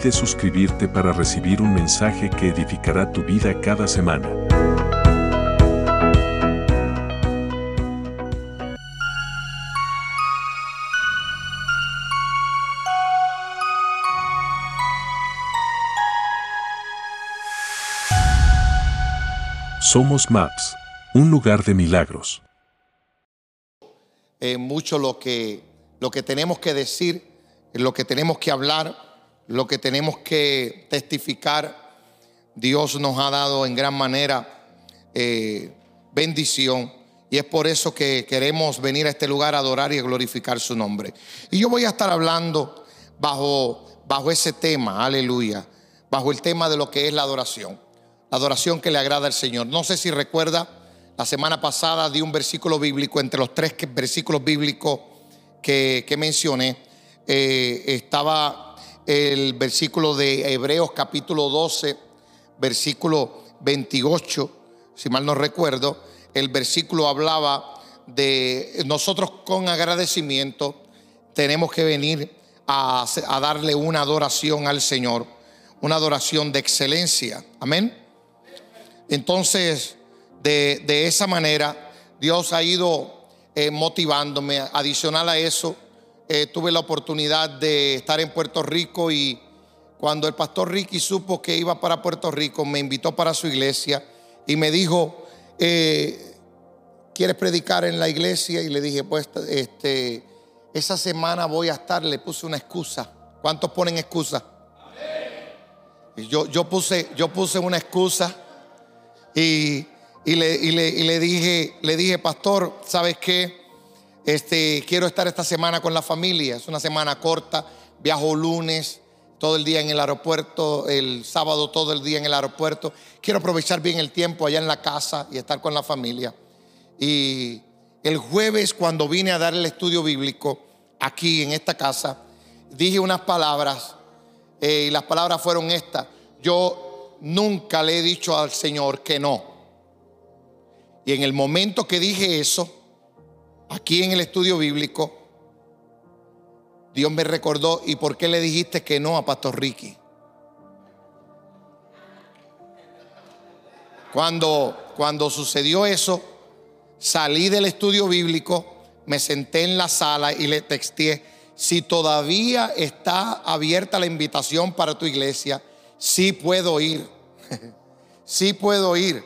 Olvides suscribirte para recibir un mensaje que edificará tu vida cada semana. Somos Maps, un lugar de milagros. eh, mucho lo que, lo que tenemos que decir, lo que tenemos que hablar, lo que tenemos que testificar. Dios nos ha dado en gran manera eh, bendición y es por eso que queremos venir a este lugar a adorar y a glorificar su nombre. Y yo voy a estar hablando bajo, bajo ese tema, aleluya, bajo el tema de lo que es la adoración, la adoración que le agrada al Señor. No sé si recuerda, la semana pasada di un versículo bíblico, entre los tres versículos bíblicos que, que mencioné, eh, estaba el versículo de Hebreos capítulo 12, versículo 28, si mal no recuerdo, el versículo hablaba de nosotros con agradecimiento tenemos que venir a, darle una adoración al Señor, una adoración de excelencia. Amén. Entonces, de, de esa manera, Dios ha ido eh, motivándome. Adicional a eso, eh, tuve la oportunidad de estar en Puerto Rico y cuando el pastor Ricky supo que iba para Puerto Rico, me invitó para su iglesia y me dijo, eh, ¿quieres predicar en la iglesia? Y le dije, pues, este, esa semana voy a estar, le puse una excusa. ¿Cuántos ponen excusa? Yo, yo, puse, yo puse una excusa y, y le, y le- y le dije, le dije, pastor, ¿sabes qué? Este, quiero estar esta semana con la familia. Es una semana corta. Viajo lunes, todo el día en el aeropuerto, el sábado todo el día en el aeropuerto. Quiero aprovechar bien el tiempo allá en la casa y estar con la familia. Y el jueves, cuando vine a dar el estudio bíblico aquí en esta casa, dije unas palabras eh, y las palabras fueron estas. Yo nunca le he dicho al Señor que no. Y en el momento que dije eso, aquí en el estudio bíblico, Dios me recordó, ¿y por qué le dijiste que no a Pastor Ricky? Cuando, cuando sucedió eso, salí del estudio bíblico, me senté en la sala y le texté, si todavía está abierta la invitación para tu iglesia, sí puedo ir, sí puedo ir.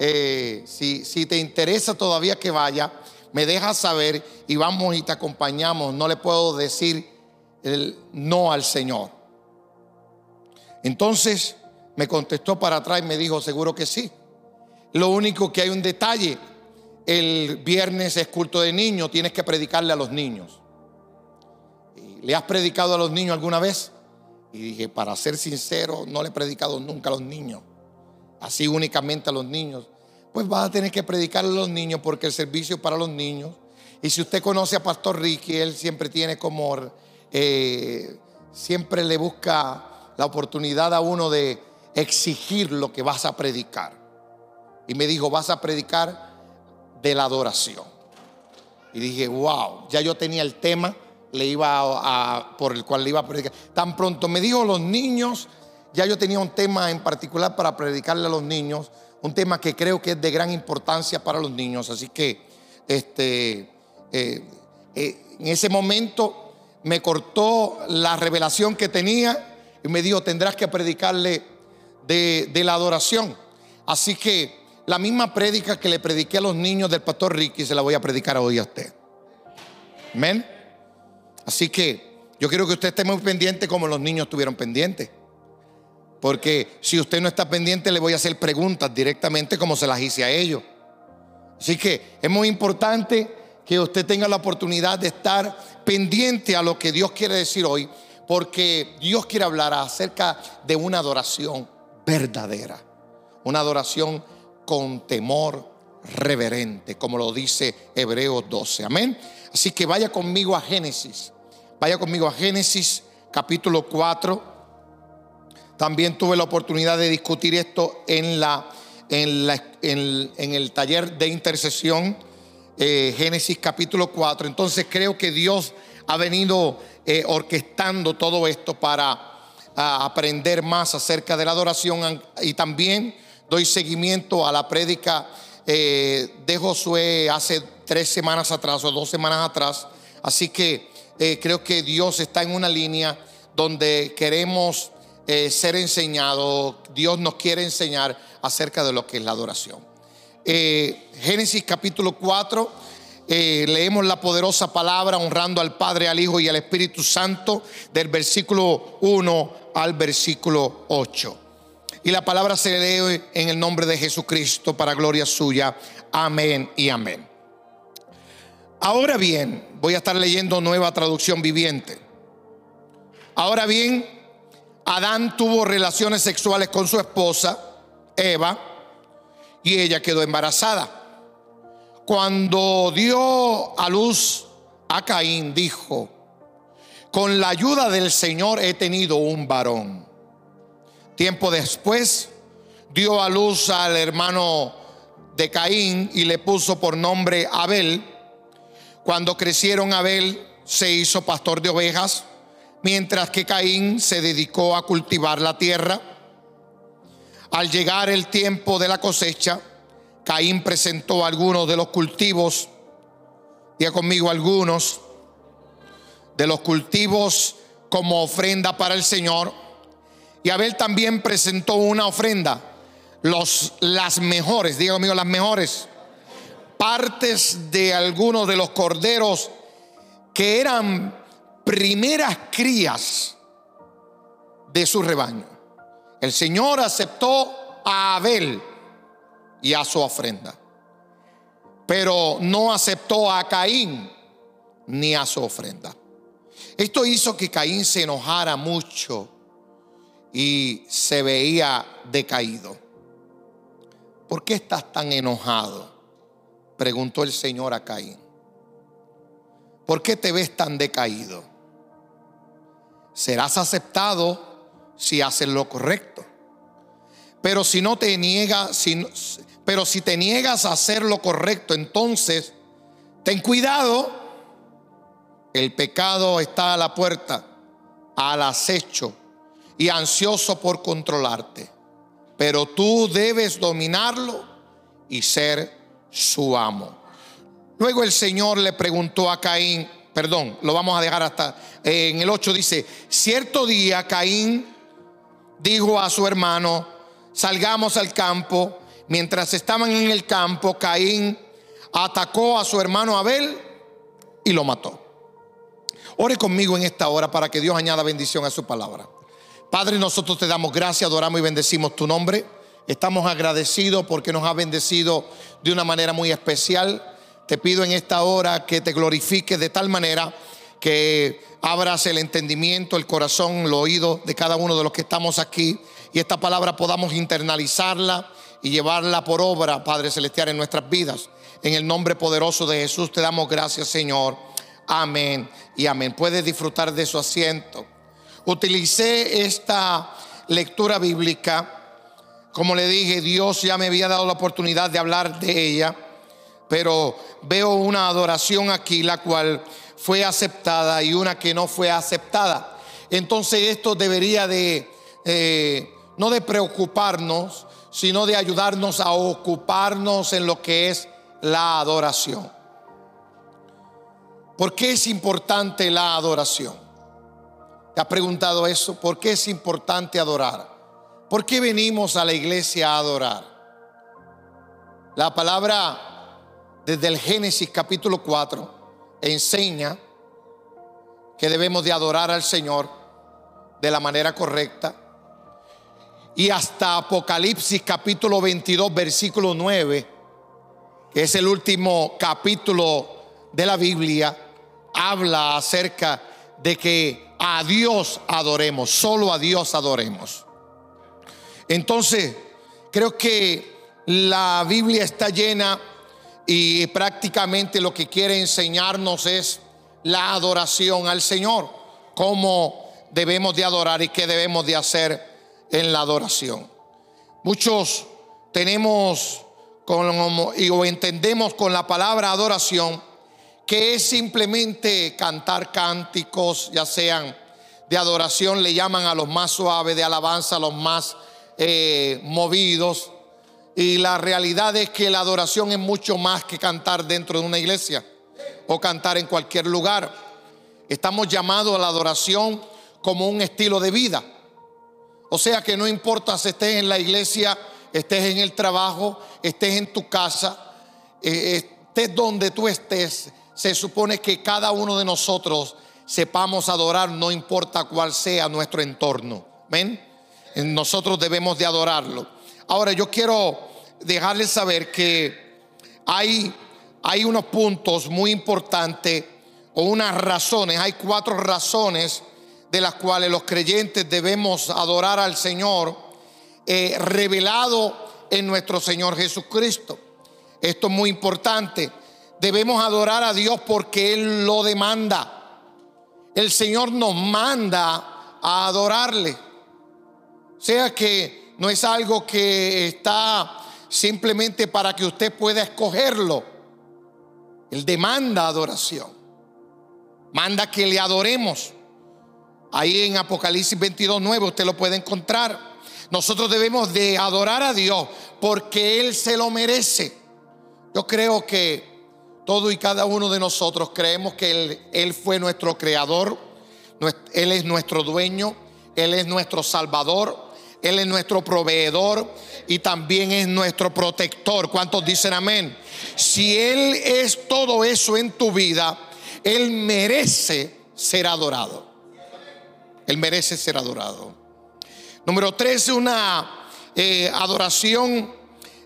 Eh, si, si te interesa todavía que vaya, me dejas saber y vamos y te acompañamos. No le puedo decir el no al Señor. Entonces me contestó para atrás y me dijo, seguro que sí. Lo único que hay un detalle, el viernes es culto de niños, tienes que predicarle a los niños. ¿Y ¿Le has predicado a los niños alguna vez? Y dije, para ser sincero, no le he predicado nunca a los niños. Así únicamente a los niños. Pues vas a tener que predicarle a los niños porque el servicio es para los niños. Y si usted conoce a Pastor Ricky, él siempre tiene como, eh, siempre le busca la oportunidad a uno de exigir lo que vas a predicar. Y me dijo, vas a predicar de la adoración. Y dije, wow, ya yo tenía el tema, le iba por el cual le iba a predicar. Tan pronto me dijo los niños, ya yo tenía un tema en particular para predicarle a los niños, un tema que creo que es de gran importancia para los niños. Así que, este, eh, eh, en ese momento me cortó la revelación que tenía y me dijo, tendrás que predicarle de, la adoración. Así que la misma prédica que le prediqué a los niños del pastor Ricky se la voy a predicar hoy a usted. Amén. Así que yo quiero que usted esté muy pendiente como los niños estuvieron pendientes. Porque si usted no está pendiente, le voy a hacer preguntas directamente como se las hice a ellos. Así que es muy importante que usted tenga la oportunidad de estar pendiente a lo que Dios quiere decir hoy, porque Dios quiere hablar acerca de una adoración verdadera. una adoración con temor reverente, como lo dice Hebreos 12. Amén. Así que vaya conmigo a Génesis. Vaya conmigo a Génesis capítulo 4. También tuve la oportunidad de discutir esto en, la, en, la, en, el taller de intercesión, eh, Génesis capítulo 4. Entonces creo que Dios ha venido eh, orquestando todo esto para aprender más acerca de la adoración y también doy seguimiento a la prédica eh, de Josué hace tres semanas atrás o dos semanas atrás. Así que creo que Dios está en una línea donde queremos eh, ser enseñado, Dios nos quiere enseñar acerca de lo que es la adoración. Eh, Génesis capítulo 4, eh, leemos la poderosa palabra honrando al Padre, al Hijo y al Espíritu Santo del versículo 1 al versículo 8. Y la palabra se lee en el nombre de Jesucristo para gloria suya. Amén y amén. Ahora bien, voy a estar leyendo nueva traducción viviente. Ahora bien, Adán tuvo relaciones sexuales con su esposa, Eva, y ella quedó embarazada. Cuando dio a luz a Caín, dijo, con la ayuda del Señor he tenido un varón. Tiempo después dio a luz al hermano de Caín y le puso por nombre Abel. Cuando crecieron Abel se hizo pastor de ovejas mientras que Caín se dedicó a cultivar la tierra. Al llegar el tiempo de la cosecha, Caín presentó algunos de los cultivos, ya conmigo algunos, de los cultivos como ofrenda para el Señor. Y Abel también presentó una ofrenda, los, las mejores, diga conmigo, las mejores partes de algunos de los corderos que eran primeras crías de su rebaño. El Señor aceptó a Abel y a su ofrenda, pero no aceptó a Caín ni a su ofrenda. Esto hizo que Caín se enojara mucho y se veía decaído. ¿Por qué estás tan enojado? Preguntó el Señor a Caín. ¿Por qué te ves tan decaído? Serás aceptado si haces lo correcto. Pero si no te niegas, pero si te niegas a hacer lo correcto, entonces ten cuidado. El pecado está a la puerta, al acecho y ansioso por controlarte. Pero tú debes dominarlo y ser su amo. Luego el Señor le preguntó a Caín, perdón, lo vamos a dejar hasta eh, en el 8 dice, cierto día Caín dijo a su hermano, salgamos al campo. Mientras estaban en el campo, Caín atacó a su hermano Abel y lo mató. Ore conmigo en esta hora para que Dios añada bendición a su palabra. Padre, nosotros te damos gracias, adoramos y bendecimos tu nombre. Estamos agradecidos porque nos ha bendecido de una manera muy especial. Te pido en esta hora que te glorifiques de tal manera que abras el entendimiento, el corazón, el oído de cada uno de los que estamos aquí y esta palabra podamos internalizarla y llevarla por obra, Padre Celestial, en nuestras vidas. En el nombre poderoso de Jesús te damos gracias, Señor. Amén y amén. Puedes disfrutar de su asiento. Utilicé esta lectura bíblica. Como le dije, Dios ya me había dado la oportunidad de hablar de ella pero veo una adoración aquí la cual fue aceptada y una que no fue aceptada. Entonces esto debería de, eh, no de preocuparnos, sino de ayudarnos a ocuparnos en lo que es la adoración. ¿Por qué es importante la adoración? ¿Te has preguntado eso? ¿Por qué es importante adorar? ¿Por qué venimos a la iglesia a adorar? La palabra desde el Génesis capítulo 4 enseña que debemos de adorar al Señor de la manera correcta. Y hasta Apocalipsis capítulo 22 versículo 9, que es el último capítulo de la Biblia, habla acerca de que a Dios adoremos, solo a Dios adoremos. Entonces, Creo que la Biblia está llena y prácticamente lo que quiere enseñarnos es la adoración al Señor, cómo debemos de adorar y qué debemos de hacer en la adoración. Muchos tenemos y o entendemos con la palabra adoración que es simplemente cantar cánticos, ya sean de adoración, le llaman a los más suaves, de alabanza a los más eh, movidos. Y la realidad es que la adoración es mucho más que cantar dentro de una iglesia o cantar en cualquier lugar. Estamos llamados a la adoración como un estilo de vida. O sea que no importa si estés en la iglesia, estés en el trabajo, estés en tu casa, eh, estés donde tú estés, se supone que cada uno de nosotros sepamos adorar, no importa cuál sea nuestro entorno. ¿Ven? Nosotros debemos de adorarlo. Ahora yo quiero dejarles saber que hay, hay unos puntos muy importantes o unas razones, hay cuatro razones de las cuales los creyentes debemos adorar al Señor eh, revelado en nuestro Señor Jesucristo. Esto es muy importante. Debemos adorar a Dios porque Él lo demanda. El Señor nos manda a adorarle. Sea que no es algo que está simplemente para que usted pueda escogerlo. Él demanda adoración. Manda que le adoremos. Ahí en Apocalipsis 22, 9 usted lo puede encontrar. Nosotros debemos de adorar a Dios porque Él se lo merece. Yo creo que todo y cada uno de nosotros creemos que Él, Él fue nuestro creador, Él es nuestro dueño, Él es nuestro salvador, Él es nuestro proveedor y también es nuestro protector. ¿Cuántos dicen amén? Si Él es todo eso en tu vida, Él merece ser adorado. Él merece ser adorado. Número tres, una eh, adoración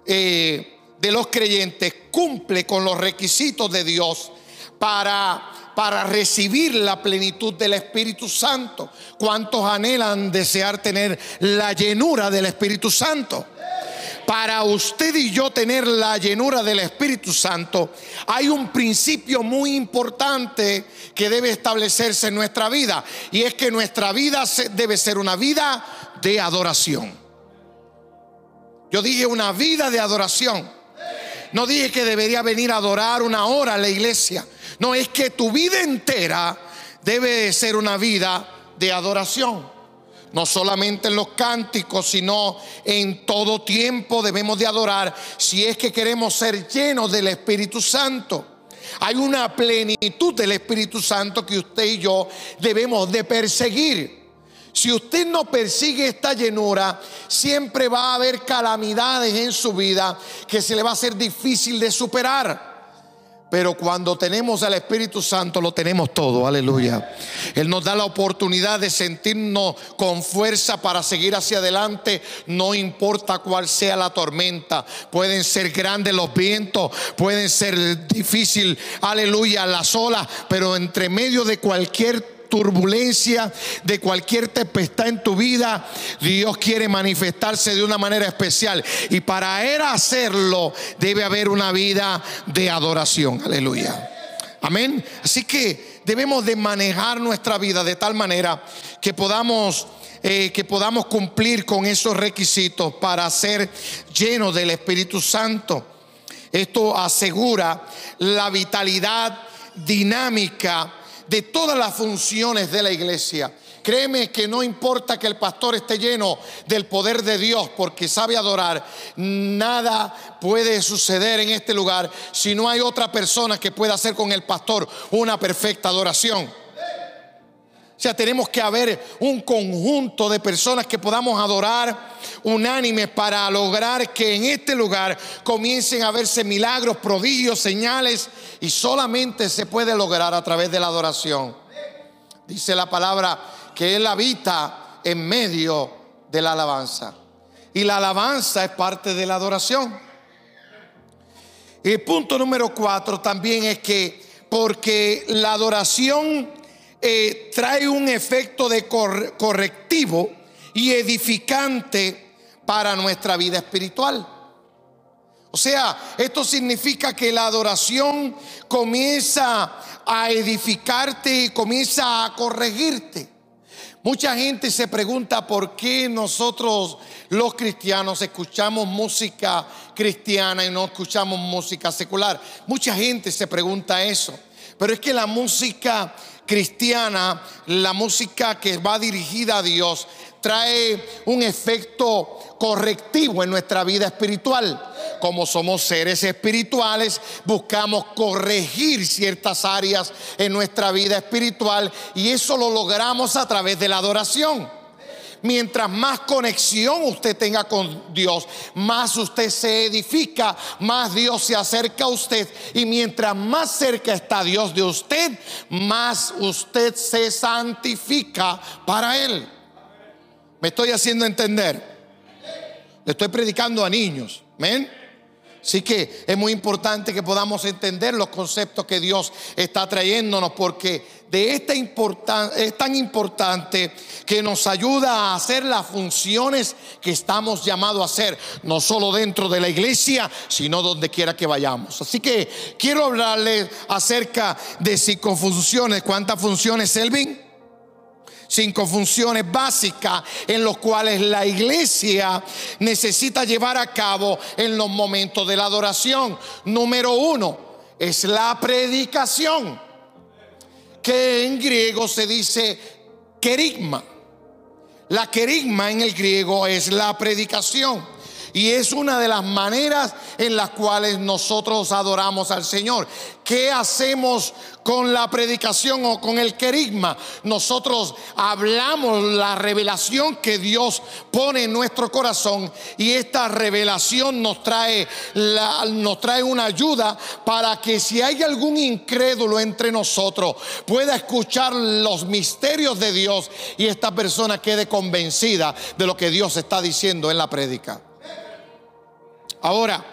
eh, de los creyentes cumple con los requisitos de Dios para, para recibir la plenitud del Espíritu Santo. ¿Cuántos anhelan desear tener la llenura del Espíritu Santo? para usted y yo tener la llenura del Espíritu Santo, hay un principio muy importante que debe establecerse en nuestra vida. Y es que nuestra vida debe ser una vida de adoración. Yo dije una vida de adoración. No dije que debería venir a adorar una hora a la iglesia. No, es que tu vida entera debe ser una vida de adoración no solamente en los cánticos, sino en todo tiempo debemos de adorar si es que queremos ser llenos del Espíritu Santo. Hay una plenitud del Espíritu Santo que usted y yo debemos de perseguir. Si usted no persigue esta llenura, siempre va a haber calamidades en su vida que se le va a hacer difícil de superar. Pero cuando tenemos al Espíritu Santo lo tenemos todo, aleluya. Él nos da la oportunidad de sentirnos con fuerza para seguir hacia adelante, no importa cuál sea la tormenta. Pueden ser grandes los vientos, pueden ser difícil, aleluya, las olas, pero entre medio de cualquier turbulencia, de cualquier tempestad en tu vida, Dios quiere manifestarse de una manera especial. Y para Él hacerlo, debe haber una vida de adoración. Aleluya. Amén. Así que debemos de manejar nuestra vida de tal manera que podamos... Eh, que podamos cumplir con esos requisitos para ser llenos del Espíritu Santo. Esto asegura la vitalidad dinámica de todas las funciones de la iglesia. Créeme que no importa que el pastor esté lleno del poder de Dios porque sabe adorar, nada puede suceder en este lugar si no hay otra persona que pueda hacer con el pastor una perfecta adoración. O sea, tenemos que haber un conjunto de personas que podamos adorar unánimes para lograr que en este lugar comiencen a verse milagros, prodigios, señales y solamente se puede lograr a través de la adoración. Dice la palabra que Él habita en medio de la alabanza. Y la alabanza es parte de la adoración. El punto número cuatro también es que porque la adoración eh, trae un efecto de correctivo y edificante para nuestra vida espiritual. O sea, esto significa que la adoración comienza a edificarte y comienza a corregirte. Mucha gente se pregunta por qué nosotros los cristianos escuchamos música cristiana y no escuchamos música secular. Mucha gente se pregunta eso. Pero es que la música cristiana, la música que va dirigida a Dios, trae un efecto correctivo en nuestra vida espiritual. Como somos seres espirituales, buscamos corregir ciertas áreas en nuestra vida espiritual y eso lo logramos a través de la adoración. Mientras más conexión usted tenga con Dios, más usted se edifica, más Dios se acerca a usted. Y mientras más cerca está Dios de usted, más usted se santifica para Él. ¿Me estoy haciendo entender? Le estoy predicando a niños. ¿Ven? Así que es muy importante que podamos entender los conceptos que Dios está trayéndonos porque de esta importancia es tan importante que nos ayuda a hacer las funciones que estamos llamados a hacer, no solo dentro de la iglesia, sino donde quiera que vayamos. Así que quiero hablarles acerca de cinco funciones. ¿Cuántas funciones, Elvin? Cinco funciones básicas en los cuales la iglesia necesita llevar a cabo en los momentos de la adoración. Número uno es la predicación, que en griego se dice querigma. La querigma en el griego es la predicación. Y es una de las maneras en las cuales nosotros adoramos al Señor. ¿Qué hacemos con la predicación o con el querigma? Nosotros hablamos la revelación que Dios pone en nuestro corazón y esta revelación nos trae, nos trae una ayuda para que si hay algún incrédulo entre nosotros pueda escuchar los misterios de Dios y esta persona quede convencida de lo que Dios está diciendo en la prédica. Ahora,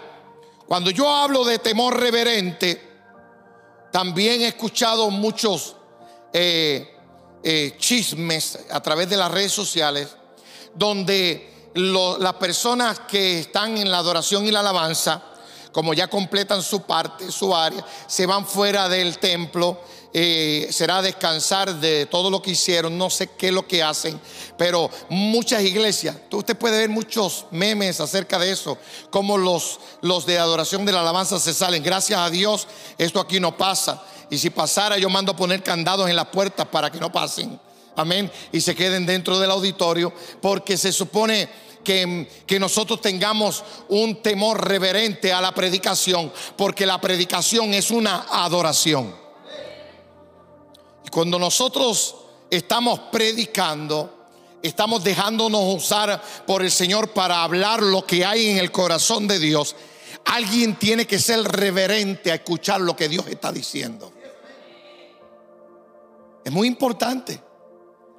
cuando yo hablo de temor reverente, también he escuchado muchos eh, eh, chismes a través de las redes sociales donde las personas que están en la adoración y la alabanza, como ya completan su parte, su área, se van fuera del templo eh, será descansar de todo lo que hicieron, no sé qué es lo que hacen, pero muchas iglesias, usted puede ver muchos memes acerca de eso, como los, los de adoración de la alabanza se salen. Gracias a Dios, esto aquí no pasa. Y si pasara, yo mando a poner candados en las puertas para que no pasen. Amén. Y se queden dentro del auditorio, porque se supone que, nosotros tengamos un temor reverente a la predicación, porque la predicación es una adoración. Y cuando nosotros estamos predicando, estamos dejándonos usar por el Señor para hablar lo que hay en el corazón de Dios, alguien tiene que ser reverente a escuchar lo que Dios está diciendo. Es muy importante.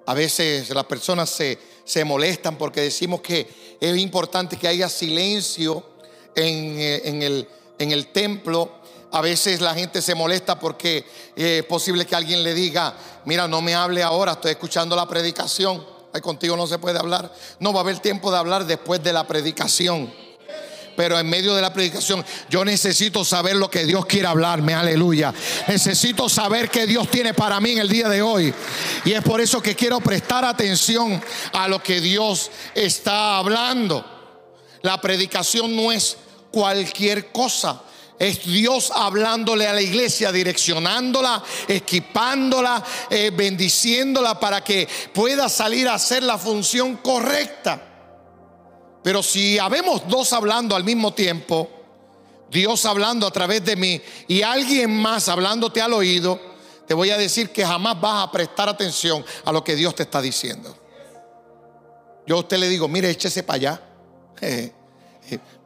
A veces las personas se, se molestan porque decimos que es importante que haya silencio en, eh, el templo a veces la gente se molesta porque eh, es posible que alguien le diga, mira, no me hable ahora, estoy escuchando la predicación. Ay, contigo no se puede hablar. No va a haber tiempo de hablar después de la predicación. Pero en medio de la predicación, yo necesito saber lo que Dios quiere hablarme. Aleluya. Necesito saber qué Dios tiene para mí en el día de hoy. Y es por eso que quiero prestar atención a lo que Dios está hablando. La predicación no es cualquier cosa. Es Dios hablándole a la iglesia, direccionándola, equipándola, eh, bendiciéndola para que pueda salir a hacer la función correcta. Pero si habemos dos hablando al mismo tiempo, Dios hablando a través de mí y alguien más hablándote al oído, te voy a decir que jamás vas a prestar atención a lo que Dios te está diciendo. Yo a usted le digo, mire, échese para allá.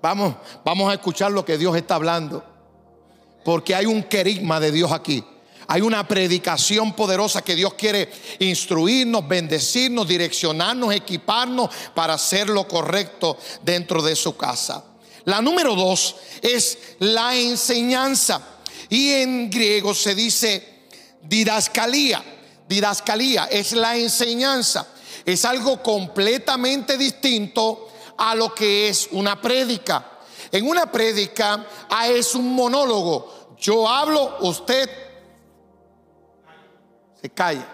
Vamos, vamos a escuchar lo que Dios está hablando. Porque hay un querigma de Dios aquí. Hay una predicación poderosa que Dios quiere instruirnos, bendecirnos, direccionarnos, equiparnos para hacer lo correcto dentro de su casa. La número dos es la enseñanza. Y en griego se dice didascalía. Didascalía es la enseñanza. Es algo completamente distinto a lo que es una prédica. En una prédica ah, es un monólogo. Yo hablo, usted se calla.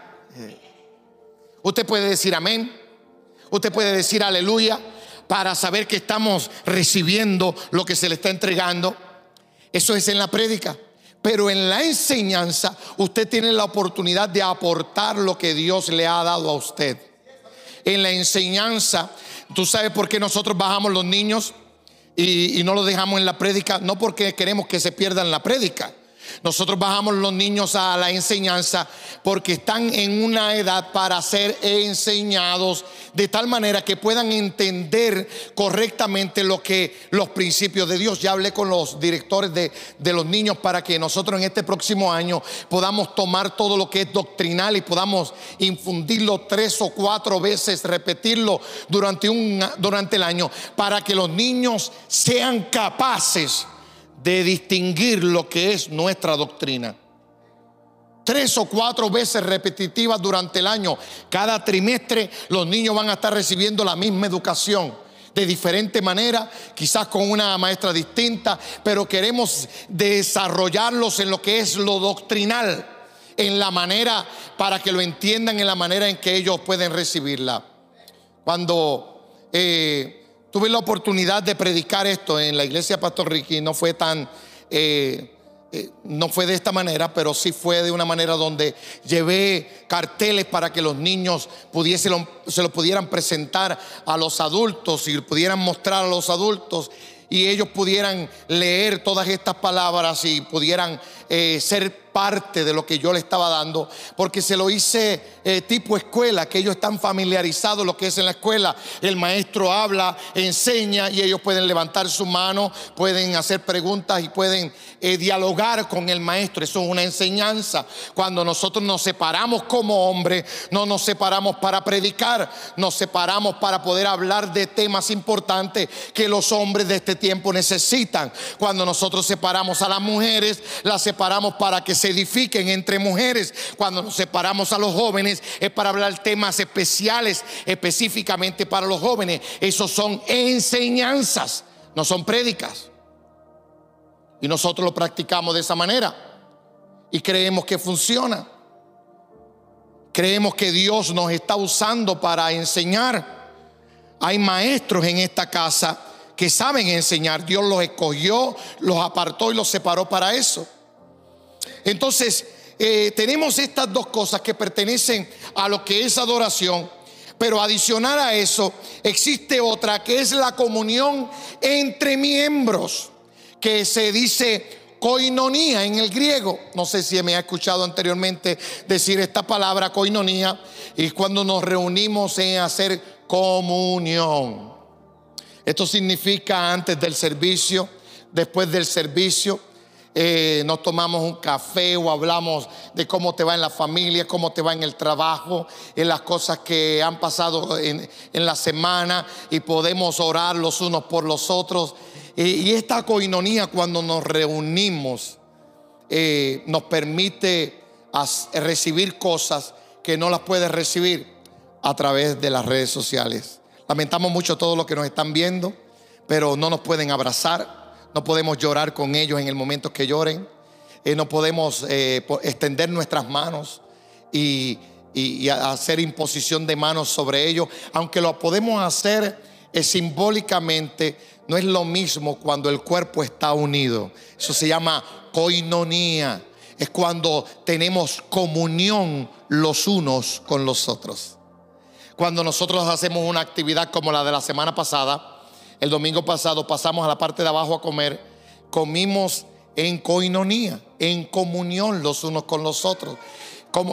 Usted puede decir amén. Usted puede decir aleluya para saber que estamos recibiendo lo que se le está entregando. Eso es en la prédica. Pero en la enseñanza usted tiene la oportunidad de aportar lo que Dios le ha dado a usted. En la enseñanza, tú sabes por qué nosotros bajamos los niños y, no los dejamos en la prédica, no porque queremos que se pierdan la prédica nosotros bajamos los niños a la enseñanza porque están en una edad para ser enseñados de tal manera que puedan entender correctamente lo que los principios de Dios. Ya hablé con los directores de, de los niños para que nosotros en este próximo año podamos tomar todo lo que es doctrinal y podamos infundirlo tres o cuatro veces, repetirlo durante, un, durante el año para que los niños sean capaces de distinguir lo que es nuestra doctrina. Tres o cuatro veces repetitivas durante el año. Cada trimestre los niños van a estar recibiendo la misma educación de diferente manera, quizás con una maestra distinta, pero queremos desarrollarlos en lo que es lo doctrinal, en la manera para que lo entiendan, en la manera en que ellos pueden recibirla. Cuando eh, Tuve la oportunidad de predicar esto en la iglesia Pastor Ricky, no fue tan, eh, eh, no fue de esta manera, pero sí fue de una manera donde llevé carteles para que los niños pudiesen, se lo pudieran presentar a los adultos y pudieran mostrar a los adultos y ellos pudieran leer todas estas palabras y pudieran eh, ser parte de lo que yo le estaba dando, porque se lo hice eh, tipo escuela, que ellos están familiarizados lo que es en la escuela. El maestro habla, enseña y ellos pueden levantar su mano, pueden hacer preguntas y pueden eh, dialogar con el maestro. Eso es una enseñanza. Cuando nosotros nos separamos como hombres, no nos separamos para predicar, nos separamos para poder hablar de temas importantes que los hombres de este tiempo necesitan. Cuando nosotros separamos a las mujeres, las separamos para que se edifiquen entre mujeres. Cuando nos separamos a los jóvenes es para hablar temas especiales específicamente para los jóvenes. Esos son enseñanzas, no son prédicas. Y nosotros lo practicamos de esa manera. Y creemos que funciona. Creemos que Dios nos está usando para enseñar. Hay maestros en esta casa que saben enseñar. Dios los escogió, los apartó y los separó para eso. Entonces, eh, tenemos estas dos cosas que pertenecen a lo que es adoración, pero adicional a eso existe otra que es la comunión entre miembros, que se dice coinonía en el griego. No sé si me ha escuchado anteriormente decir esta palabra coinonía, y cuando nos reunimos en hacer comunión. Esto significa antes del servicio, después del servicio eh, nos tomamos un café o hablamos de cómo te va en la familia, cómo te va en el trabajo, en las cosas que han pasado en, la semana y podemos orar los unos por los otros. Y esta coinonía cuando nos reunimos eh, nos permite recibir cosas que no las puedes recibir a través de las redes sociales. Lamentamos mucho todo lo que nos están viendo, pero no nos pueden abrazar no podemos llorar con ellos en el momento que lloren, eh, no podemos eh, extender nuestras manos y, hacer imposición de manos sobre ellos, aunque lo podemos hacer simbólicamente, no es lo mismo cuando el cuerpo está unido. Eso se llama coinonía. Es cuando tenemos comunión los unos con los otros. Cuando nosotros hacemos una actividad como la de la semana pasada, el domingo pasado pasamos a la parte de abajo a comer, comimos en coinonía, en comunión los unos con los otros.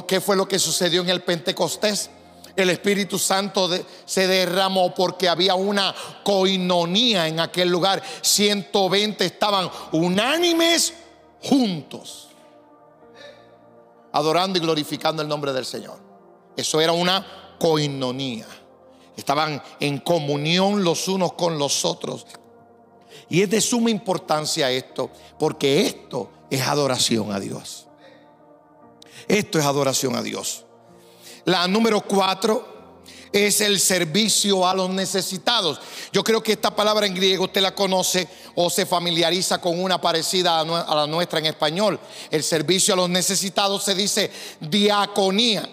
¿Qué fue lo que sucedió en el Pentecostés? El Espíritu Santo se derramó porque había una coinonía en aquel lugar. 120 estaban unánimes juntos, adorando y glorificando el nombre del Señor. Eso era una coinonía. Estaban en comunión los unos con los otros. Y es de suma importancia esto, porque esto es adoración a Dios. Esto es adoración a Dios. La número cuatro es el servicio a los necesitados. Yo creo que esta palabra en griego usted la conoce o se familiariza con una parecida a la nuestra en español. El servicio a los necesitados se dice diaconía,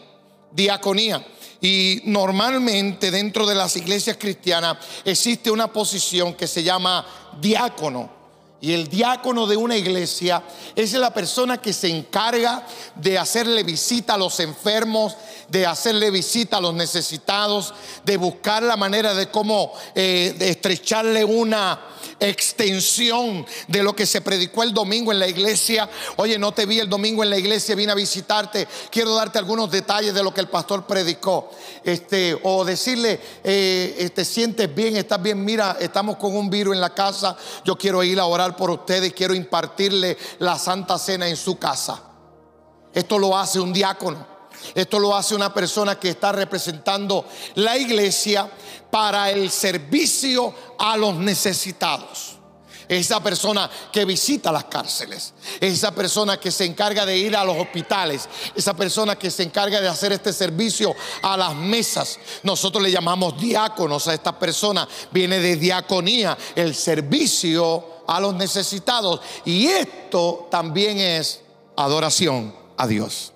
diaconía. Y normalmente dentro de las iglesias cristianas existe una posición que se llama diácono. Y el diácono de una iglesia es la persona que se encarga de hacerle visita a los enfermos, de hacerle visita a los necesitados, de buscar la manera de cómo eh, estrecharle una extensión de lo que se predicó el domingo en la iglesia. Oye, no te vi el domingo en la iglesia, vine a visitarte. Quiero darte algunos detalles de lo que el pastor predicó. Este, o decirle, eh, te sientes bien, estás bien. Mira, estamos con un virus en la casa. Yo quiero ir a orar por ustedes. Quiero impartirle la santa cena en su casa. Esto lo hace un diácono. Esto lo hace una persona que está representando la iglesia para el servicio a los necesitados. Esa persona que visita las cárceles, esa persona que se encarga de ir a los hospitales, esa persona que se encarga de hacer este servicio a las mesas. Nosotros le llamamos diáconos a esta persona, viene de diaconía, el servicio a los necesitados. Y esto también es adoración a Dios.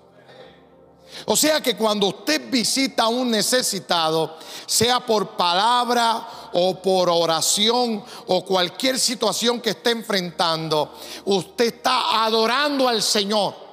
O sea que cuando usted visita a un necesitado, sea por palabra o por oración o cualquier situación que esté enfrentando, usted está adorando al Señor.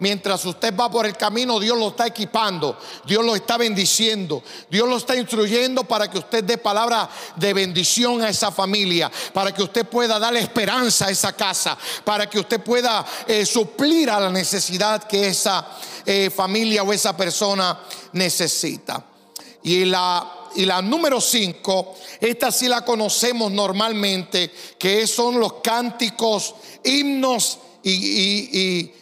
Mientras usted va por el camino, Dios lo está equipando, Dios lo está bendiciendo, Dios lo está instruyendo para que usted dé palabra de bendición a esa familia, para que usted pueda darle esperanza a esa casa, para que usted pueda eh, suplir a la necesidad que esa eh, familia o esa persona necesita. Y la y la número cinco, esta sí la conocemos normalmente, que son los cánticos, himnos y, y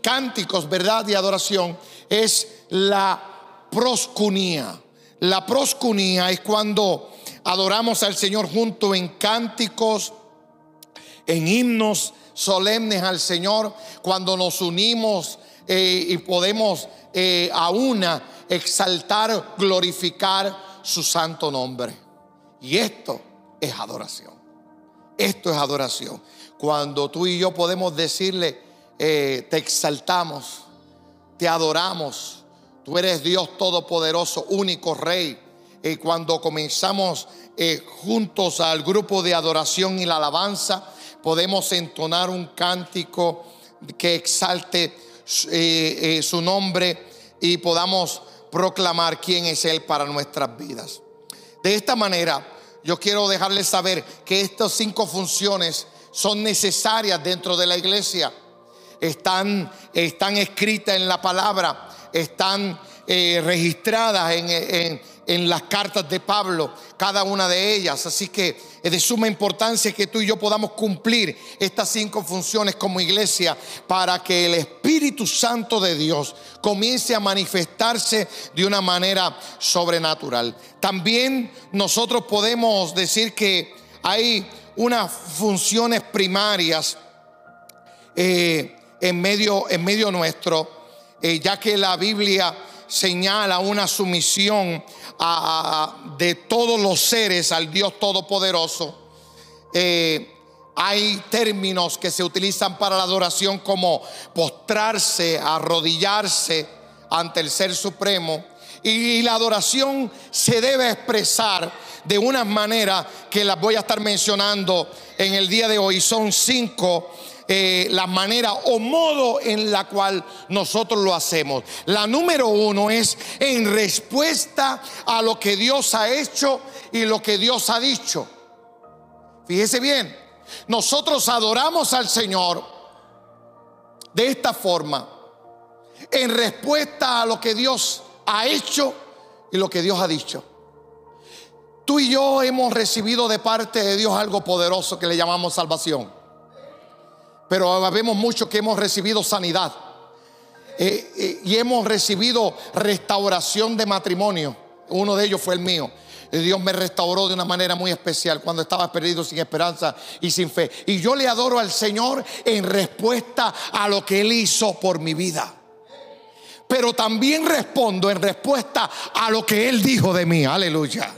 cánticos, ¿verdad? De adoración, es la proscunía. La proscunía es cuando adoramos al Señor junto en cánticos, en himnos solemnes al Señor, cuando nos unimos eh, y podemos eh, a una exaltar, glorificar su santo nombre. Y esto es adoración. Esto es adoración. Cuando tú y yo podemos decirle, eh, te exaltamos, te adoramos. Tú eres Dios todopoderoso, único Rey. Y cuando comenzamos eh, juntos al grupo de adoración y la alabanza, podemos entonar un cántico que exalte eh, su nombre y podamos proclamar quién es Él para nuestras vidas. De esta manera, yo quiero dejarles saber que estas cinco funciones son necesarias dentro de la iglesia están, están escritas en la palabra, están eh, registradas en, en, las cartas de Pablo, cada una de ellas. Así que es de suma importancia que tú y yo podamos cumplir estas cinco funciones como iglesia para que el Espíritu Santo de Dios comience a manifestarse de una manera sobrenatural. También nosotros podemos decir que hay unas funciones primarias. Eh, en medio, en medio nuestro, eh, ya que la Biblia señala una sumisión de todos los seres al Dios Todopoderoso. Eh, hay términos que se utilizan para la adoración como postrarse, arrodillarse ante el Ser Supremo. Y la adoración se debe expresar de una manera que las voy a estar mencionando en el día de hoy. Son cinco eh, la manera o modo en la cual nosotros lo hacemos. La número uno es en respuesta a lo que Dios ha hecho y lo que Dios ha dicho. Fíjese bien, nosotros adoramos al Señor de esta forma, en respuesta a lo que Dios ha hecho y lo que Dios ha dicho. Tú y yo hemos recibido de parte de Dios algo poderoso que le llamamos salvación pero vemos mucho que hemos recibido sanidad eh, eh, y hemos recibido restauración de matrimonio. Uno de ellos fue el mío. Dios me restauró de una manera muy especial cuando estaba perdido sin esperanza y sin fe. Y yo le adoro al Señor en respuesta a lo que Él hizo por mi vida. pero también respondo en respuesta a lo que Él dijo de mí. Aleluya.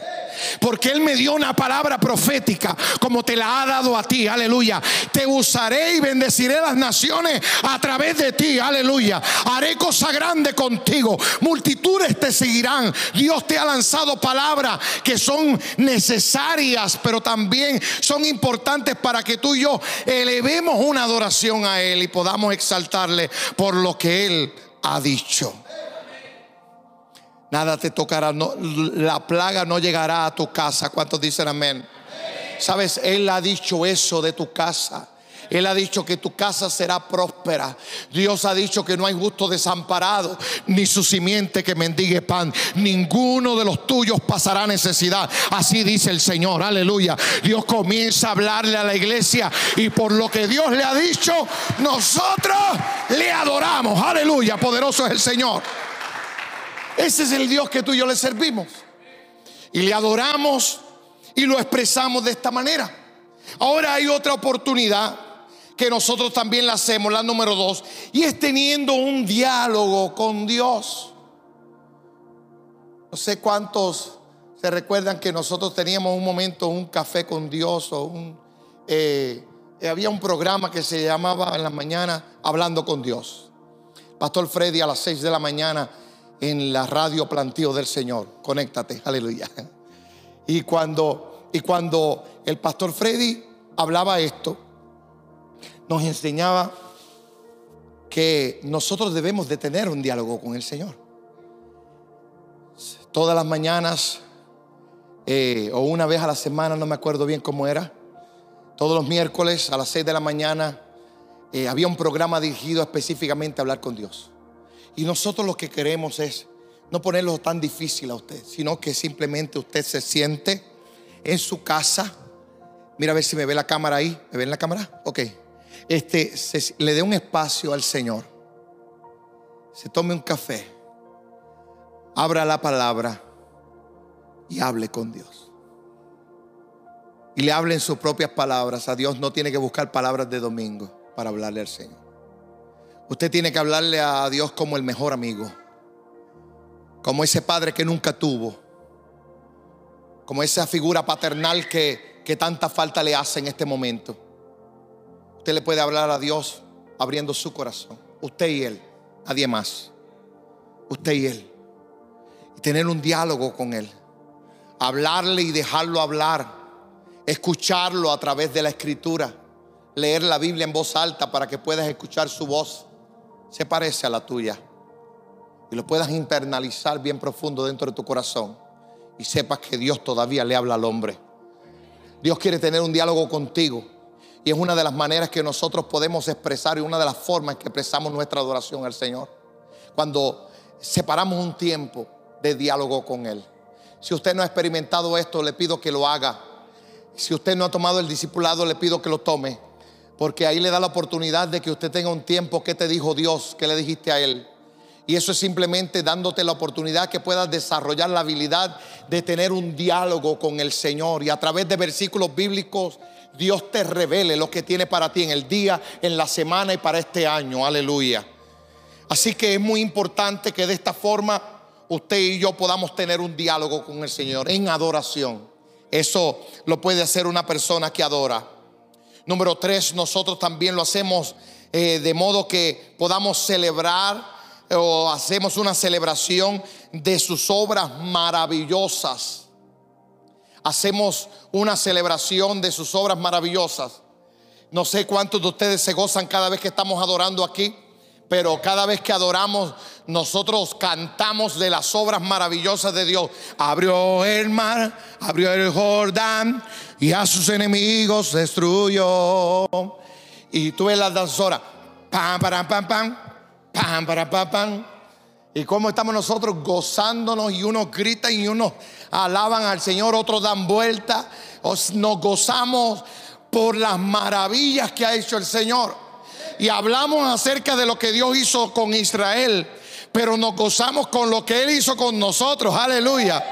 Porque Él me dio una palabra profética como te la ha dado a ti. Aleluya. Te usaré y bendeciré las naciones a través de ti. Aleluya. Haré cosa grande contigo. Multitudes te seguirán. Dios te ha lanzado palabras que son necesarias, pero también son importantes para que tú y yo elevemos una adoración a Él y podamos exaltarle por lo que Él ha dicho. Nada te tocará, la plaga no llegará a tu casa. ¿Cuántos dicen amén? Sabes, Él ha dicho eso de tu casa. Él ha dicho que tu casa será próspera. Dios ha dicho que no hay justo desamparado, ni su simiente que mendigue pan. Ninguno de los tuyos pasará necesidad. Así dice el Señor. Aleluya. Dios comienza a hablarle a la iglesia y por lo que Dios le ha dicho, nosotros le adoramos. Aleluya. Poderoso es el Señor. Ese es el Dios que tú y yo le servimos. Y le adoramos y lo expresamos de esta manera. Ahora hay otra oportunidad que nosotros también la hacemos, la número dos, y es teniendo un diálogo con Dios. No sé cuántos se recuerdan que nosotros teníamos un momento, un café con Dios o un... Eh, había un programa que se llamaba en la mañana Hablando con Dios. Pastor Freddy a las seis de la mañana en la radio plantío del Señor. Conéctate, aleluya. Y cuando, y cuando el pastor Freddy hablaba esto, nos enseñaba que nosotros debemos de tener un diálogo con el Señor. Todas las mañanas, eh, o una vez a la semana, no me acuerdo bien cómo era, todos los miércoles a las 6 de la mañana, eh, había un programa dirigido específicamente a hablar con Dios. Y nosotros lo que queremos es no ponerlo tan difícil a usted, sino que simplemente usted se siente en su casa. Mira a ver si me ve la cámara ahí. ¿Me ven la cámara? Ok. Este, le dé un espacio al Señor. Se tome un café. Abra la palabra y hable con Dios. Y le hable en sus propias palabras. A Dios no tiene que buscar palabras de domingo para hablarle al Señor. Usted tiene que hablarle a Dios como el mejor amigo. Como ese padre que nunca tuvo. Como esa figura paternal que, que tanta falta le hace en este momento. Usted le puede hablar a Dios abriendo su corazón. Usted y Él. Nadie más. Usted y Él. Y tener un diálogo con Él. Hablarle y dejarlo hablar. Escucharlo a través de la escritura. Leer la Biblia en voz alta para que puedas escuchar su voz se parece a la tuya y lo puedas internalizar bien profundo dentro de tu corazón y sepas que Dios todavía le habla al hombre. Dios quiere tener un diálogo contigo y es una de las maneras que nosotros podemos expresar y una de las formas que expresamos nuestra adoración al Señor. Cuando separamos un tiempo de diálogo con Él. Si usted no ha experimentado esto, le pido que lo haga. Si usted no ha tomado el discipulado, le pido que lo tome. Porque ahí le da la oportunidad de que usted tenga un tiempo que te dijo Dios, que le dijiste a Él. Y eso es simplemente dándote la oportunidad que puedas desarrollar la habilidad de tener un diálogo con el Señor. Y a través de versículos bíblicos, Dios te revele lo que tiene para ti en el día, en la semana y para este año. Aleluya. Así que es muy importante que de esta forma usted y yo podamos tener un diálogo con el Señor en adoración. Eso lo puede hacer una persona que adora. Número tres, nosotros también lo hacemos eh, de modo que podamos celebrar o hacemos una celebración de sus obras maravillosas. Hacemos una celebración de sus obras maravillosas. No sé cuántos de ustedes se gozan cada vez que estamos adorando aquí, pero cada vez que adoramos, nosotros cantamos de las obras maravillosas de Dios. Abrió el mar, abrió el Jordán y a sus enemigos destruyó. Y tú ves las danzoras, pam, pam, pam, pam, pam, pam, pam, pam. Y cómo estamos nosotros gozándonos y unos gritan y unos alaban al Señor, otros dan vuelta. Nos gozamos por las maravillas que ha hecho el Señor. Y hablamos acerca de lo que Dios hizo con Israel, pero nos gozamos con lo que Él hizo con nosotros. Aleluya.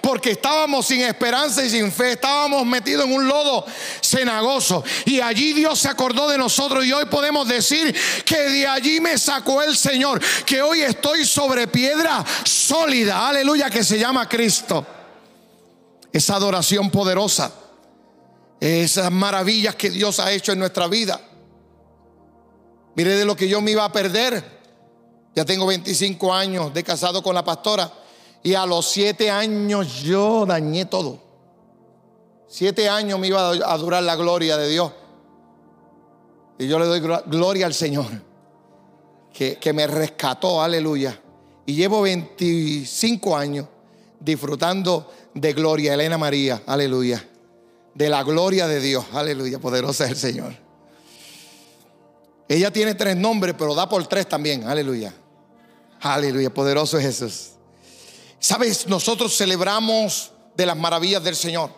Porque estábamos sin esperanza y sin fe, estábamos metidos en un lodo cenagoso. Y allí Dios se acordó de nosotros y hoy podemos decir que de allí me sacó el Señor, que hoy estoy sobre piedra sólida, aleluya, que se llama Cristo. Esa adoración poderosa, esas maravillas que Dios ha hecho en nuestra vida. Mire de lo que yo me iba a perder ya tengo 25 años de casado con la pastora y a los 7 años yo dañé todo. Siete años me iba a durar la gloria de Dios. Y yo le doy gloria al Señor, que, que me rescató, aleluya. Y llevo 25 años disfrutando de gloria, Elena María, aleluya. De la gloria de Dios, aleluya, poderosa es el Señor. Ella tiene tres nombres, pero da por tres también, aleluya. Aleluya, poderoso es Jesús. Sabes, nosotros celebramos de las maravillas del Señor.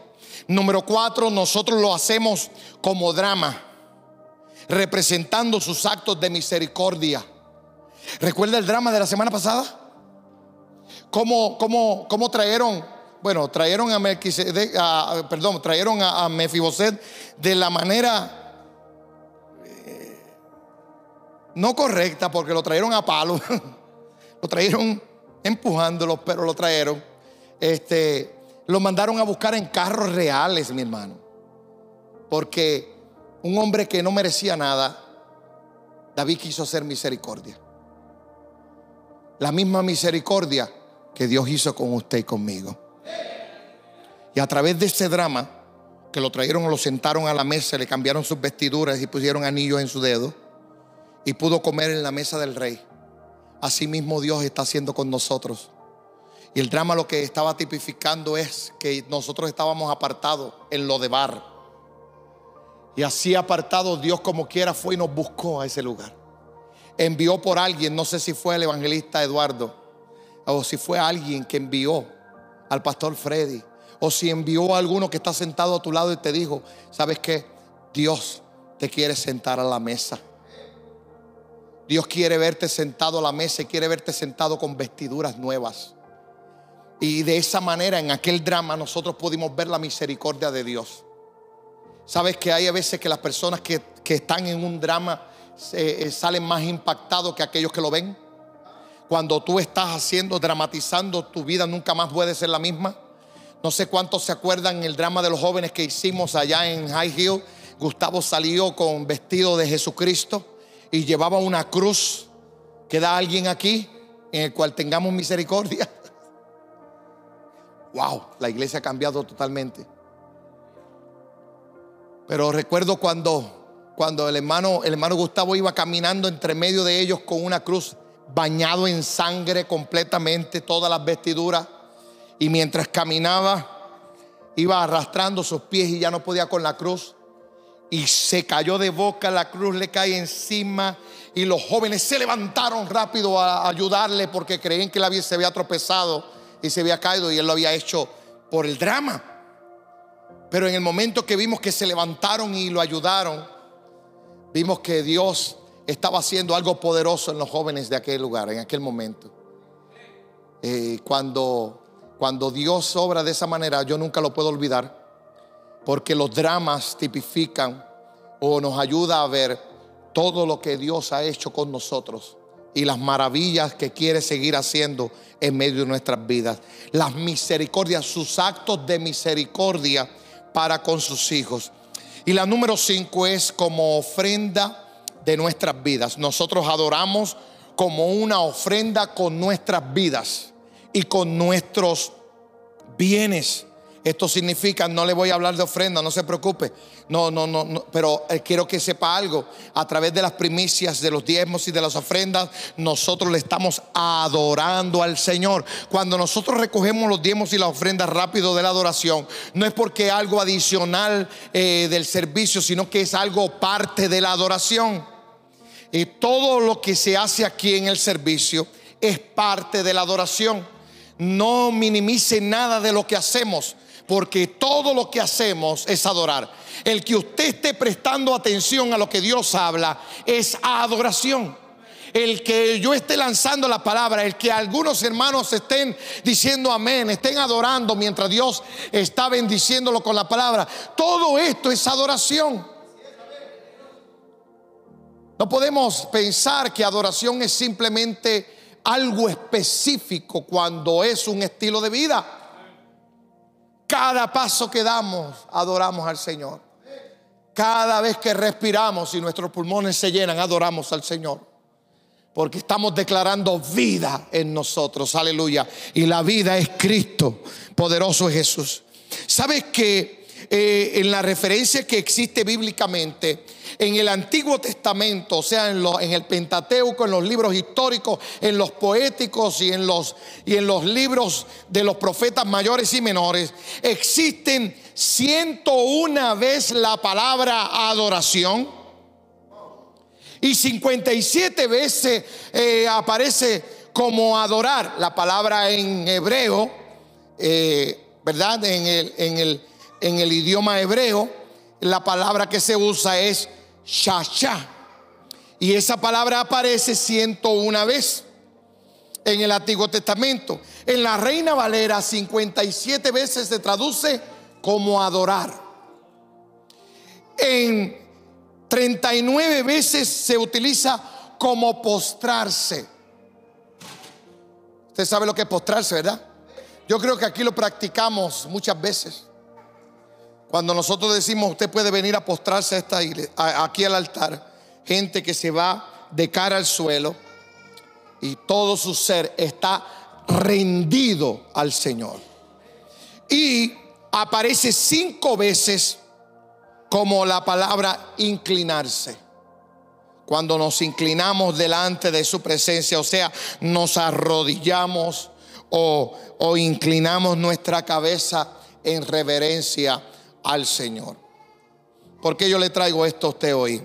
Número cuatro, nosotros lo hacemos como drama, representando sus actos de misericordia. ¿Recuerda el drama de la semana pasada? ¿Cómo, cómo, cómo trajeron, bueno, trajeron a Melquisedec, perdón, trajeron a, Mefiboset de la manera no correcta, porque lo trajeron a palo. Lo trajeron empujándolo, pero lo trajeron. Este, lo mandaron a buscar en carros reales, mi hermano. Porque un hombre que no merecía nada, David quiso hacer misericordia. La misma misericordia que Dios hizo con usted y conmigo. Y a través de ese drama, que lo trajeron, lo sentaron a la mesa, le cambiaron sus vestiduras y pusieron anillos en su dedo, y pudo comer en la mesa del rey. Así mismo Dios está haciendo con nosotros. Y el drama lo que estaba tipificando es que nosotros estábamos apartados en lo de bar. Y así apartado Dios como quiera fue y nos buscó a ese lugar. Envió por alguien, no sé si fue el evangelista Eduardo, o si fue alguien que envió al pastor Freddy, o si envió a alguno que está sentado a tu lado y te dijo, ¿sabes qué? Dios te quiere sentar a la mesa. Dios quiere verte sentado a la mesa y quiere verte sentado con vestiduras nuevas. Y de esa manera, en aquel drama, nosotros pudimos ver la misericordia de Dios. Sabes que hay a veces que las personas que, están en un drama eh, salen más impactados que aquellos que lo ven. Cuando tú estás haciendo, dramatizando, tu vida nunca más puede ser la misma. No sé cuántos se acuerdan el drama de los jóvenes que hicimos allá en High Hill. Gustavo salió con vestido de Jesucristo y llevaba una cruz. ¿Queda alguien aquí en el cual tengamos misericordia? Wow, la iglesia ha cambiado totalmente. Pero recuerdo cuando, cuando el, hermano, el hermano Gustavo iba caminando entre medio de ellos con una cruz bañado en sangre completamente, todas las vestiduras. Y mientras caminaba, iba arrastrando sus pies y ya no podía con la cruz y se cayó de boca, la cruz le cae encima y los jóvenes se levantaron rápido a ayudarle porque creían que él se había tropezado y se había caído y él lo había hecho por el drama. Pero en el momento que vimos que se levantaron y lo ayudaron, vimos que Dios estaba haciendo algo poderoso en los jóvenes de aquel lugar, en aquel momento. Eh, cuando, cuando Dios obra de esa manera, yo nunca lo puedo olvidar porque los dramas tipifican o nos ayuda a ver todo lo que Dios ha hecho con nosotros y las maravillas que quiere seguir haciendo en medio de nuestras vidas. Las misericordias, sus actos de misericordia para con sus hijos. Y la número cinco es como ofrenda de nuestras vidas. Nosotros adoramos como una ofrenda con nuestras vidas y con nuestros bienes. Esto significa, no le voy a hablar de ofrenda, no se preocupe. No, no, no, pero eh, quiero que sepa algo. A través de las primicias, de los diezmos y de las ofrendas, nosotros le estamos adorando al Señor. Cuando nosotros recogemos los diezmos y las ofrendas rápido de la adoración, no es porque algo adicional eh, del servicio, sino que es algo parte de la adoración. Y todo lo que se hace aquí en el servicio es parte de la adoración. No minimice nada de lo que hacemos porque todo lo que hacemos es adorar. El que usted esté prestando atención a lo que Dios habla es adoración. el que yo esté lanzando la palabra, el que algunos hermanos estén diciendo amén, estén adorando mientras Dios está bendiciéndolo con la palabra. Todo esto es adoración. No podemos pensar que adoración es simplemente algo específico cuando es un estilo de vida. Cada paso que damos, adoramos al Señor. Cada vez que respiramos y nuestros pulmones se llenan, adoramos al Señor. Porque estamos declarando vida en nosotros, aleluya. Y la vida es Cristo, poderoso es Jesús. ¿Sabes que eh, en la referencia que existe bíblicamente, en el Antiguo Testamento, o sea, en, el Pentateuco, en los libros históricos, en los poéticos y en los, y en los libros de los profetas mayores y menores, existen 101 veces la palabra adoración y 57 veces eh, aparece como adorar la palabra en hebreo, eh, ¿verdad? En el, en, el, en el idioma hebreo, la palabra que se usa es shasha. Y esa palabra aparece 101 veces en el Antiguo Testamento. En la Reina Valera 57 veces se traduce como adorar. En 39 veces se utiliza como postrarse. Usted sabe lo que es postrarse, ¿verdad? Yo creo que aquí lo practicamos muchas veces. Cuando nosotros decimos, usted puede venir a postrarse a esta iglesia, aquí al altar, gente que se va de cara al suelo y todo su ser está rendido al Señor. Y aparece cinco veces como la palabra inclinarse. Cuando nos inclinamos delante de su presencia, o sea, nos arrodillamos o, o inclinamos nuestra cabeza en reverencia al Señor. ¿Por qué yo le traigo esto a usted hoy?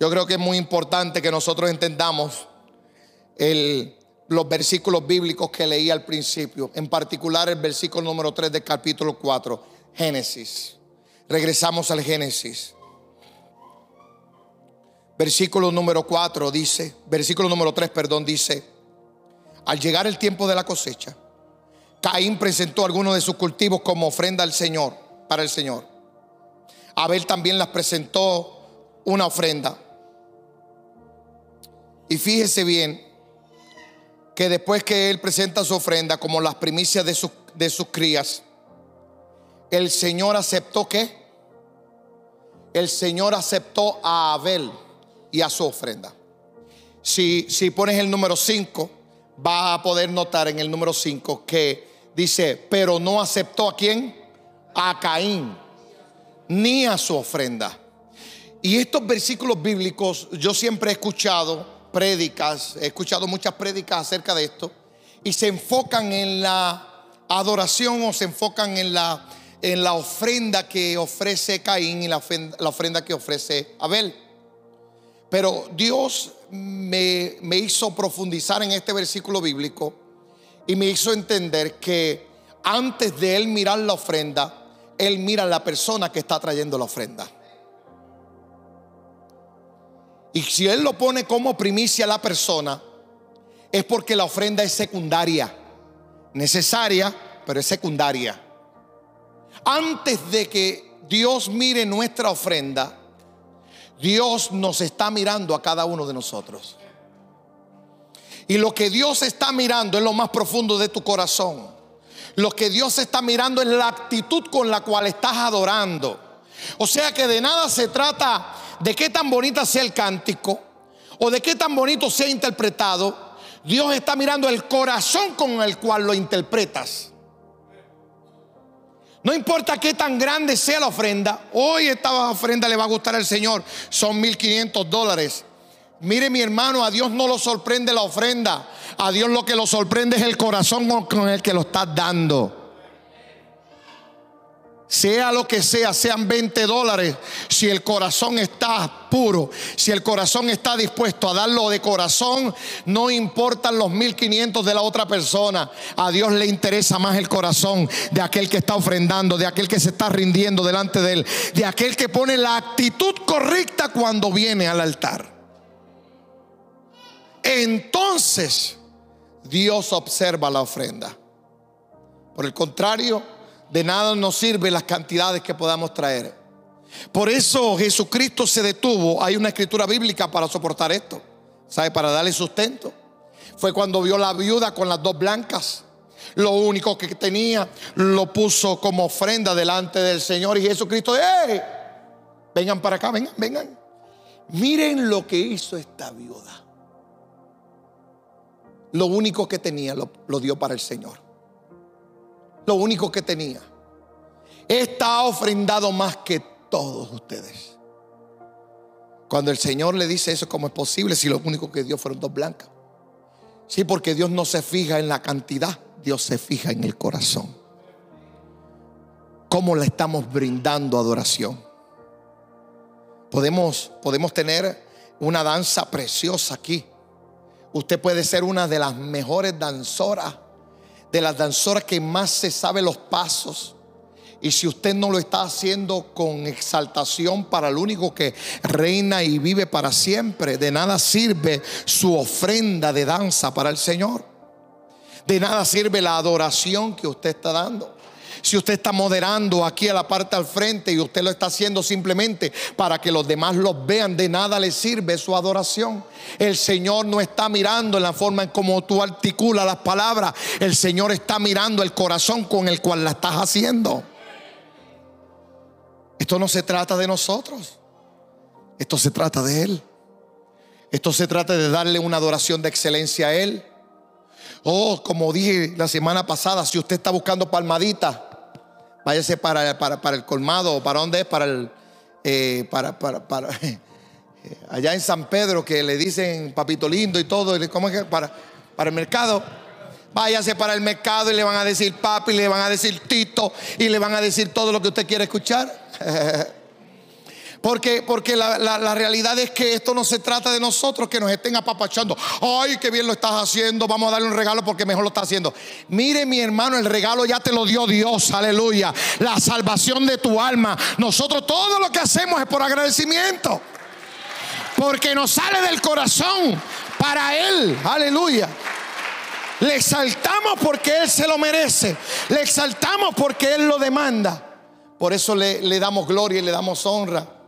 Yo creo que es muy importante que nosotros entendamos los versículos bíblicos que leí al principio, en particular el versículo número 3 del capítulo 4, Génesis. Regresamos al Génesis. Versículo número 4 dice, versículo número 3, perdón, dice, al llegar el tiempo de la cosecha, Caín presentó algunos de sus cultivos como ofrenda al Señor, para el Señor. Abel también las presentó una ofrenda. Y fíjese bien, que después que él presenta su ofrenda como las primicias de, de sus crías, el Señor aceptó qué? El Señor aceptó a Abel y a su ofrenda. Si, si pones el número 5, vas a poder notar en el número 5 que dice, pero no aceptó a quién? A Caín, ni a su ofrenda. Y estos versículos bíblicos yo siempre he escuchado prédicas, he escuchado muchas prédicas acerca de esto, y se enfocan en la adoración o se enfocan en la, en la ofrenda que ofrece Caín y la ofrenda, la ofrenda que ofrece Abel. Pero Dios me, me hizo profundizar en este versículo bíblico y me hizo entender que antes de él mirar la ofrenda, él mira a la persona que está trayendo la ofrenda. Y si Él lo pone como primicia a la persona, es porque la ofrenda es secundaria. Necesaria, pero es secundaria. Antes de que Dios mire nuestra ofrenda, Dios nos está mirando a cada uno de nosotros. Y lo que Dios está mirando es lo más profundo de tu corazón. Lo que Dios está mirando es la actitud con la cual estás adorando. O sea que de nada se trata de qué tan bonita sea el cántico o de qué tan bonito sea interpretado, Dios está mirando el corazón con el cual lo interpretas. No importa qué tan grande sea la ofrenda, hoy esta ofrenda le va a gustar al Señor, son 1500 dólares. Mire mi hermano, a Dios no lo sorprende la ofrenda, a Dios lo que lo sorprende es el corazón con el que lo estás dando sea lo que sea, sean 20 dólares, si el corazón está puro, si el corazón está dispuesto a darlo de corazón, no importan los 1500 de la otra persona. A Dios le interesa más el corazón de aquel que está ofrendando, de aquel que se está rindiendo delante de él, de aquel que pone la actitud correcta cuando viene al altar. Entonces Dios observa la ofrenda. Por el contrario, de nada nos sirven las cantidades que podamos traer. Por eso Jesucristo se detuvo. Hay una escritura bíblica para soportar esto. ¿Sabe? Para darle sustento. Fue cuando vio la viuda con las dos blancas. Lo único que tenía lo puso como ofrenda delante del Señor. Y Jesucristo, ¡eh! Vengan para acá, vengan, vengan. Miren lo que hizo esta viuda. Lo único que tenía lo, dio para el Señor. Lo único que tenía. Está ofrendado más que todos ustedes. Cuando el Señor le dice eso, ¿cómo es posible si lo único que dio fueron dos blancas? Sí, porque Dios no se fija en la cantidad, Dios se fija en el corazón. ¿Cómo le estamos brindando adoración? Podemos, podemos tener una danza preciosa aquí. Usted puede ser una de las mejores danzoras, de las danzoras que más se sabe los pasos. Y si usted no lo está haciendo con exaltación para el único que reina y vive para siempre, de nada sirve su ofrenda de danza para el Señor. De nada sirve la adoración que usted está dando. Si usted está moderando aquí a la parte al frente y usted lo está haciendo simplemente para que los demás los vean, de nada le sirve su adoración. El Señor no está mirando en la forma en cómo tú articulas las palabras. El Señor está mirando el corazón con el cual la estás haciendo. Esto no se trata de nosotros. Esto se trata de Él. Esto se trata de darle una adoración de excelencia a Él. Oh, como dije la semana pasada, si usted está buscando palmadita, váyase para, para, el colmado, ¿para dónde es? Para el, eh, para, para, para allá en San Pedro, que le dicen papito lindo y todo, ¿cómo es que? Para, para el mercado. Váyase para el mercado y le van a decir papi, y le van a decir tito, y le van a decir todo lo que usted quiere escuchar. Porque, porque la, la, realidad es que esto no se trata de nosotros que nos estén apapachando. Ay, qué bien lo estás haciendo. Vamos a darle un regalo porque mejor lo está haciendo. Mire, mi hermano, el regalo ya te lo dio Dios. Aleluya. La salvación de tu alma. Nosotros todo lo que hacemos es por agradecimiento. Porque nos sale del corazón para Él. Aleluya. Le exaltamos porque Él se lo merece. Le exaltamos porque Él lo demanda. Por eso le, damos gloria y le damos honra.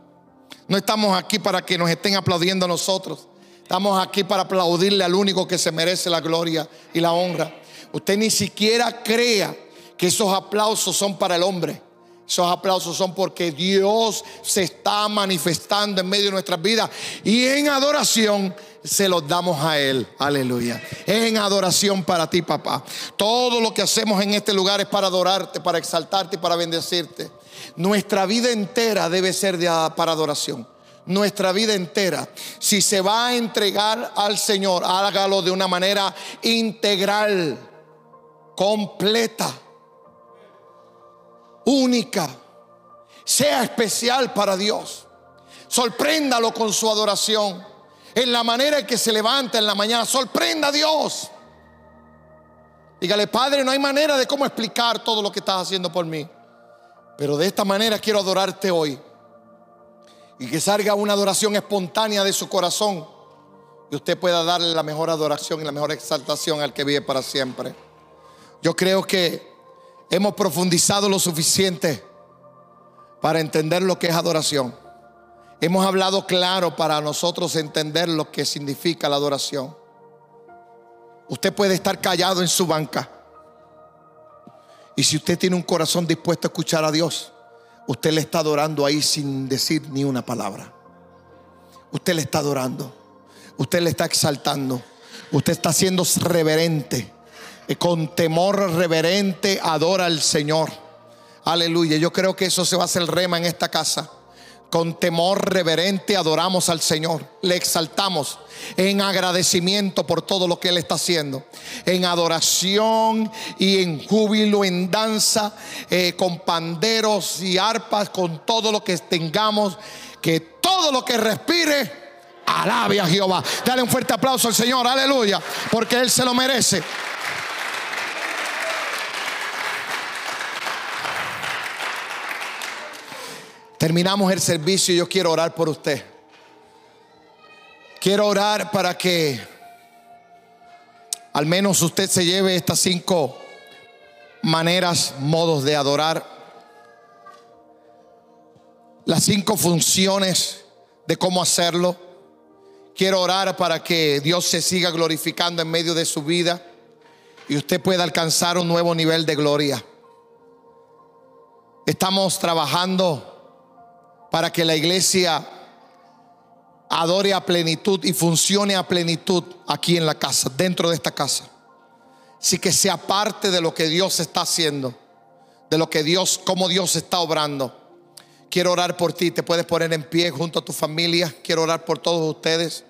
No estamos aquí para que nos estén aplaudiendo a nosotros. Estamos aquí para aplaudirle al único que se merece la gloria y la honra. Usted ni siquiera crea que esos aplausos son para el hombre. Esos aplausos son porque Dios se está manifestando en medio de nuestras vidas y en adoración se los damos a Él. Aleluya. En adoración para ti, papá. Todo lo que hacemos en este lugar es para adorarte, para exaltarte y para bendecirte. Nuestra vida entera debe ser para adoración. Nuestra vida entera. Si se va a entregar al Señor, hágalo de una manera integral, completa, única. Sea especial para Dios. Sorpréndalo con su adoración. En la manera en que se levanta en la mañana. Sorprenda a Dios. Dígale, Padre, no hay manera de cómo explicar todo lo que estás haciendo por mí. Pero de esta manera quiero adorarte hoy. Y que salga una adoración espontánea de su corazón. Y usted pueda darle la mejor adoración y la mejor exaltación al que vive para siempre. Yo creo que hemos profundizado lo suficiente para entender lo que es adoración. Hemos hablado claro para nosotros entender lo que significa la adoración. Usted puede estar callado en su banca y si usted tiene un corazón dispuesto a escuchar a Dios, usted le está adorando ahí sin decir ni una palabra. Usted le está adorando. Usted le está exaltando. Usted está siendo reverente. Y con temor reverente adora al Señor. Aleluya. Yo creo que eso se va a hacer rema en esta casa. Con temor reverente adoramos al Señor, le exaltamos en agradecimiento por todo lo que Él está haciendo, en adoración y en júbilo, en danza, eh, con panderos y arpas, con todo lo que tengamos, que todo lo que respire, alabe a Jehová. Dale un fuerte aplauso al Señor, aleluya, porque Él se lo merece. Terminamos el servicio y yo quiero orar por usted. Quiero orar para que al menos usted se lleve estas cinco maneras, modos de adorar, las cinco funciones de cómo hacerlo. Quiero orar para que Dios se siga glorificando en medio de su vida y usted pueda alcanzar un nuevo nivel de gloria. Estamos trabajando para que la iglesia adore a plenitud y funcione a plenitud aquí en la casa, dentro de esta casa. Así que sea parte de lo que Dios está haciendo, de lo que Dios, cómo Dios está obrando. Quiero orar por ti, te puedes poner en pie junto a tu familia. Quiero orar por todos ustedes.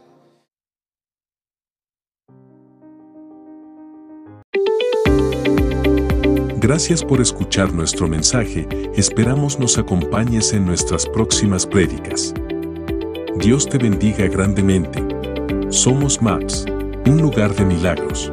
Gracias por escuchar nuestro mensaje, esperamos nos acompañes en nuestras próximas prédicas. Dios te bendiga grandemente. Somos MAPS, un lugar de milagros.